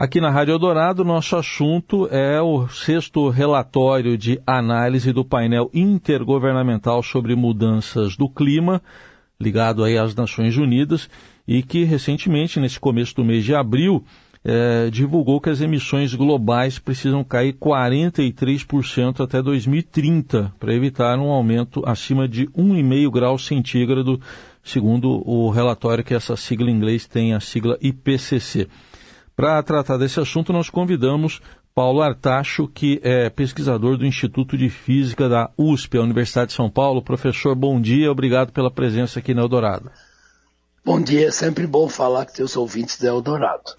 Aqui na Rádio Eldorado, nosso assunto é o sexto relatório de análise do painel intergovernamental sobre mudanças do clima, ligado aí às Nações Unidas, e que recentemente, nesse começo do mês de abril, é, divulgou que as emissões globais precisam cair 43% até 2030, para evitar um aumento acima de 1,5 grau centígrado, segundo o relatório que essa sigla em inglês tem, a sigla IPCC. Para tratar desse assunto, nós convidamos Paulo Artacho, que é pesquisador do Instituto de Física da USP, a Universidade de São Paulo. Professor, bom dia, obrigado pela presença aqui na Eldorado. Bom dia, é sempre bom falar com seus ouvintes da Eldorado.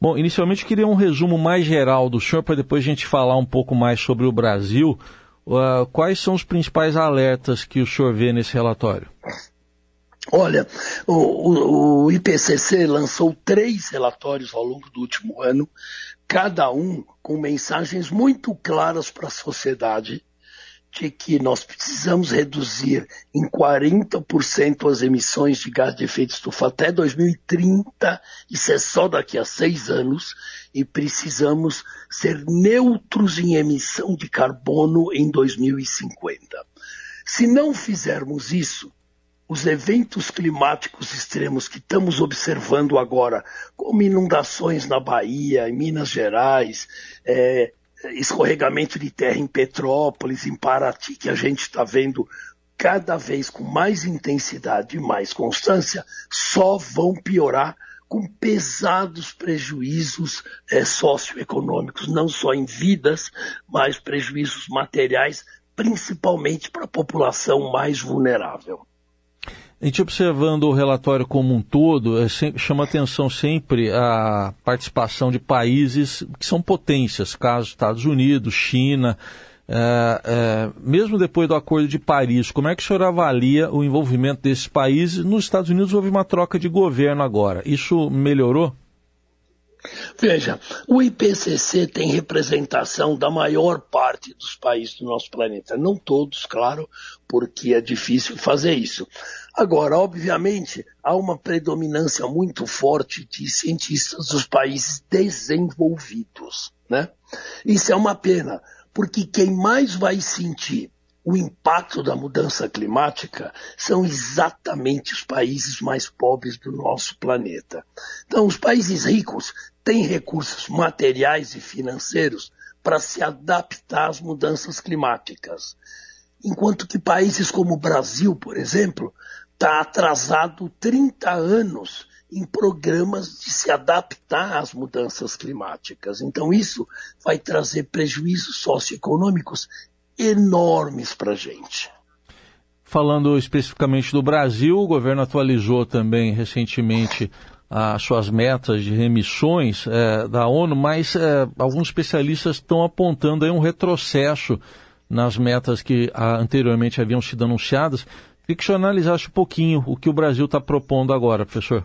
Bom, inicialmente queria um resumo mais geral do senhor, para depois a gente falar um pouco mais sobre o Brasil. Uh, quais são os principais alertas que o senhor vê nesse relatório? Olha, o, o, o, IPCC lançou três relatórios ao longo do último ano, cada um com mensagens muito claras para a sociedade de que nós precisamos reduzir em 40% as emissões de gás de efeito estufa até 2030, isso é só daqui a seis anos, e precisamos ser neutros em emissão de carbono em 2050. Se não fizermos isso, os eventos climáticos extremos que estamos observando agora, como inundações na Bahia, em Minas Gerais, é, escorregamento de terra em Petrópolis, em Paraty, que a gente está vendo cada vez com mais intensidade e mais constância, só vão piorar com pesados prejuízos é, socioeconômicos, não só em vidas, mas prejuízos materiais, principalmente para a população mais vulnerável. A gente observando o relatório como um todo, é sempre, chama atenção sempre a participação de países que são potências, caso Estados Unidos, China, é, é, mesmo depois do Acordo de Paris, como é que o senhor avalia o envolvimento desses países? Nos Estados Unidos houve uma troca de governo agora. Isso melhorou? Veja, o IPCC tem representação da maior parte dos países do nosso planeta. Não todos, claro, porque é difícil fazer isso. Agora, obviamente, há uma predominância muito forte de cientistas dos países desenvolvidos. Né? Isso é uma pena, porque quem mais vai sentir o impacto da mudança climática são exatamente os países mais pobres do nosso planeta. Então, os países ricos têm recursos materiais e financeiros para se adaptar às mudanças climáticas. Enquanto que países como o Brasil, por exemplo, está atrasado 30 anos em programas de se adaptar às mudanças climáticas. Então, isso vai trazer prejuízos socioeconômicos enormes para a gente. Falando especificamente do Brasil, o governo atualizou também recentemente as suas metas de remissões é, da ONU, mas é, alguns especialistas estão apontando aí um retrocesso nas metas que a, anteriormente haviam sido anunciadas. Analisasse um pouquinho o que o Brasil está propondo agora, professor.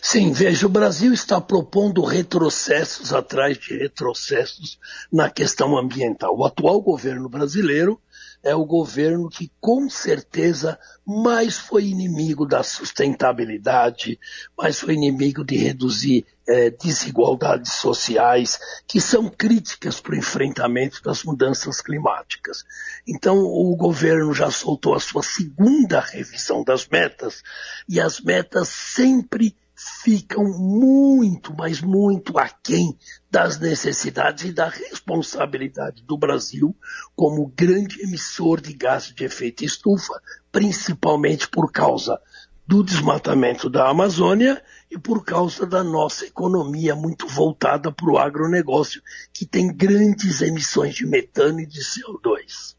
Sim, veja, o Brasil está propondo retrocessos atrás de retrocessos na questão ambiental. O atual governo brasileiro é o governo que, com certeza, mais foi inimigo da sustentabilidade, mais foi inimigo de reduzir é, desigualdades sociais, que são críticas para o enfrentamento das mudanças climáticas. Então, o governo já soltou a sua segunda revisão das metas, e as metas sempre ficam muito, mas muito aquém das necessidades e da responsabilidade do Brasil como grande emissor de gases de efeito estufa, principalmente por causa do desmatamento da Amazônia e por causa da nossa economia muito voltada para o agronegócio, que tem grandes emissões de metano e de CO2.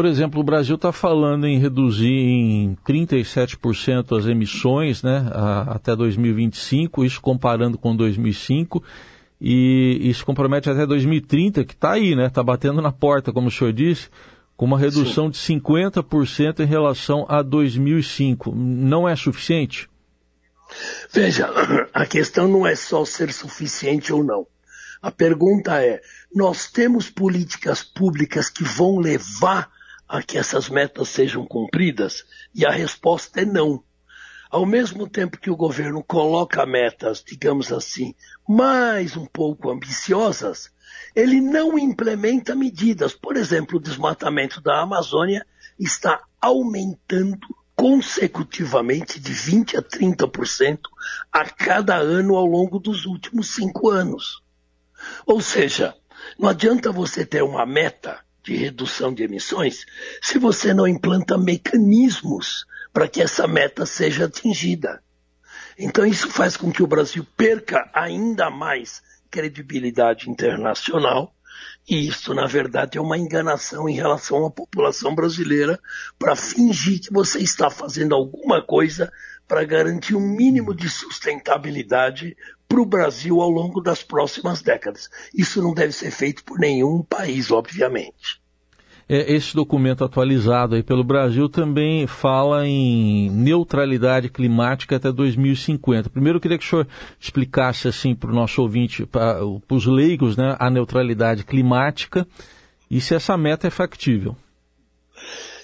Por exemplo, o Brasil está falando em reduzir em 37% as emissões né, a, até 2025, isso comparando com 2005, e, se compromete até 2030, que está aí, né? Está batendo na porta, como o senhor disse, com uma redução Sim. de 50% em relação a 2005. Não é suficiente? Veja, a questão não é só ser suficiente ou não. A pergunta é: nós temos políticas públicas que vão levar a que essas metas sejam cumpridas? E a resposta é não. ao mesmo tempo que o governo coloca metas, digamos assim, mais um pouco ambiciosas, ele não implementa medidas. Por exemplo, o desmatamento da Amazônia está aumentando consecutivamente de 20% a 30% a cada ano ao longo dos últimos cinco anos. Ou seja, não adianta você ter uma meta de redução de emissões se você não implanta mecanismos para que essa meta seja atingida. Então isso faz com que o Brasil perca ainda mais credibilidade internacional e isso, na verdade, é uma enganação em relação à população brasileira para fingir que você está fazendo alguma coisa para garantir um mínimo de sustentabilidade para o Brasil ao longo das próximas décadas. Isso não deve ser feito por nenhum país, obviamente. É, esse documento atualizado aí pelo Brasil também fala em neutralidade climática até 2050. Primeiro eu queria que o senhor explicasse assim para o nosso ouvinte, para os leigos, né, a neutralidade climática e se essa meta é factível.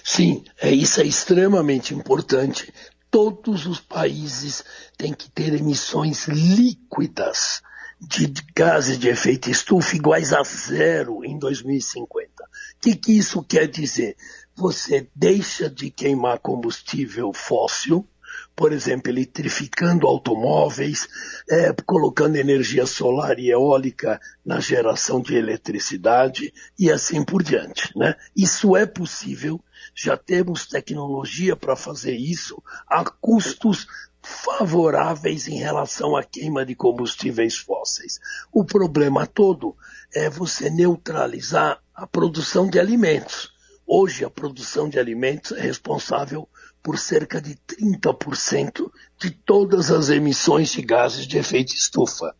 Sim, é, isso é extremamente importante. Todos os países têm que ter emissões líquidas de gases de efeito estufa iguais a zero em 2050. O que, que isso quer dizer? Você deixa de queimar combustível fóssil, por exemplo, eletrificando automóveis, é, colocando energia solar e eólica na geração de eletricidade e assim por diante. Né? Isso é possível, já temos tecnologia para fazer isso a custos favoráveis em relação à queima de combustíveis fósseis. O problema todo é você neutralizar a produção de alimentos. Hoje, a produção de alimentos é responsável por cerca de 30% de todas as emissões de gases de efeito estufa.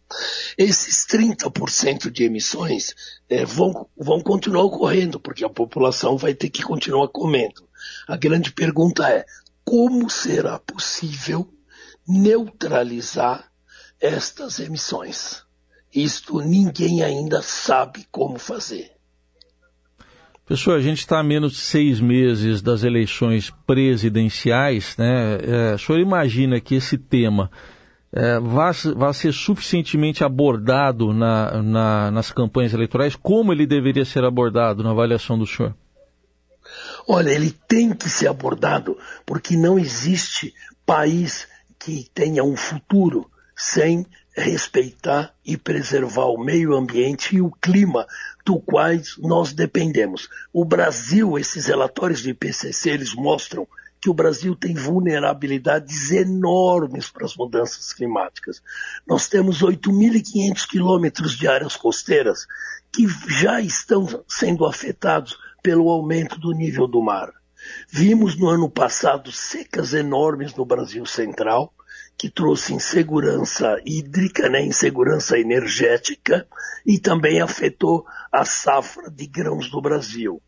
Esses 30% de emissões é, vão, vão continuar ocorrendo, porque a população vai ter que continuar comendo. A grande pergunta é, como será possível neutralizar estas emissões. Isto ninguém ainda sabe como fazer. Pessoal, a gente está a menos de seis meses das eleições presidenciais, né? É, o senhor imagina que esse tema é, vai, vai, ser suficientemente abordado na, na, nas campanhas eleitorais? Como ele deveria ser abordado na avaliação do senhor? Olha, ele tem que ser abordado porque não existe país que tenha um futuro sem respeitar e preservar o meio ambiente e o clima do quais nós dependemos. O Brasil, esses relatórios do IPCC, eles mostram que o Brasil tem vulnerabilidades enormes para as mudanças climáticas. Nós temos 8.500 quilômetros de áreas costeiras que já estão sendo afetados pelo aumento do nível do mar. Vimos no ano passado secas enormes no Brasil Central, que trouxe insegurança hídrica, né, insegurança energética, e também afetou a safra de grãos do Brasil.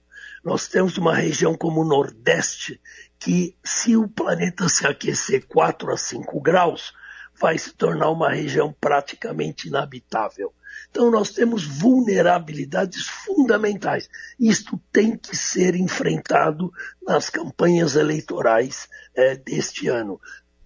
Nós temos uma região como o Nordeste, que se o planeta se aquecer 4 a 5 graus, vai se tornar uma região praticamente inabitável. Então nós temos vulnerabilidades fundamentais. Isto tem que ser enfrentado nas campanhas eleitorais é, deste ano,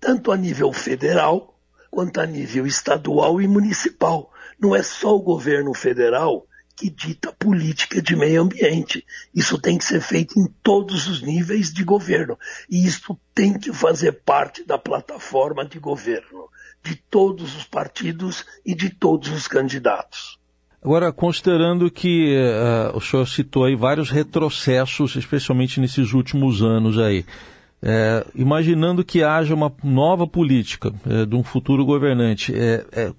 tanto a nível federal quanto a nível estadual e municipal. Não é só o governo federal que dita política de meio ambiente. Isso tem que ser feito em todos os níveis de governo. E isso tem que fazer parte da plataforma de governo de todos os partidos e de todos os candidatos. Agora, considerando que uh, o senhor citou aí vários retrocessos, especialmente nesses últimos anos aí, é, imaginando que haja uma nova política é, de um futuro governante, é,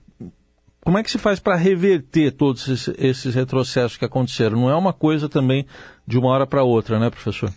como é que se faz para reverter todos esses, esses, retrocessos que aconteceram? Não é uma coisa também de uma hora para outra, né, professor?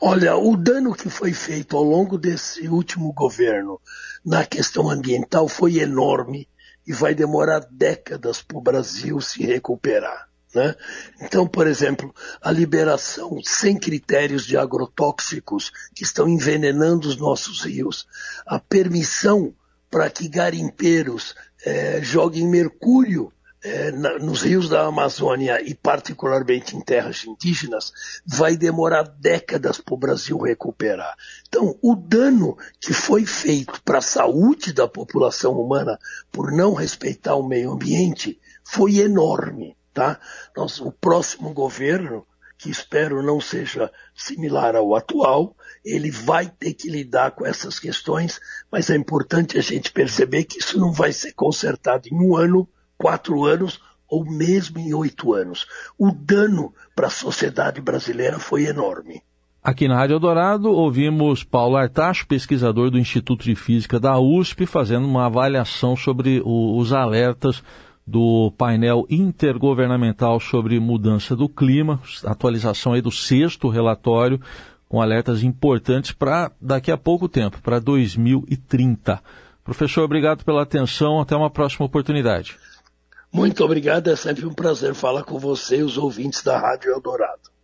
Olha, o dano que foi feito ao longo desse último governo na questão ambiental foi enorme e vai demorar décadas para o Brasil se recuperar. Né? Então, por exemplo, a liberação sem critérios de agrotóxicos que estão envenenando os nossos rios, a permissão para que garimpeiros é, joguem mercúrio é, na, nos rios da Amazônia e particularmente em terras indígenas, vai demorar décadas para o Brasil recuperar. Então, o dano que foi feito para a saúde da população humana por não respeitar o meio ambiente foi enorme. Tá? Nós, o próximo governo, que espero não seja similar ao atual, ele vai ter que lidar com essas questões, mas é importante a gente perceber que isso não vai ser consertado em um ano, quatro anos ou mesmo em oito anos. O dano para a sociedade brasileira foi enorme. Aqui na Rádio Eldorado ouvimos Paulo Artacho, pesquisador do Instituto de Física da USP, fazendo uma avaliação sobre o, os alertas do painel intergovernamental sobre mudança do clima, atualização aí do sexto relatório, com alertas importantes para daqui a pouco tempo, para 2030. Professor, obrigado pela atenção, até uma próxima oportunidade. Muito obrigado, é sempre um prazer falar com você e os ouvintes da Rádio Eldorado.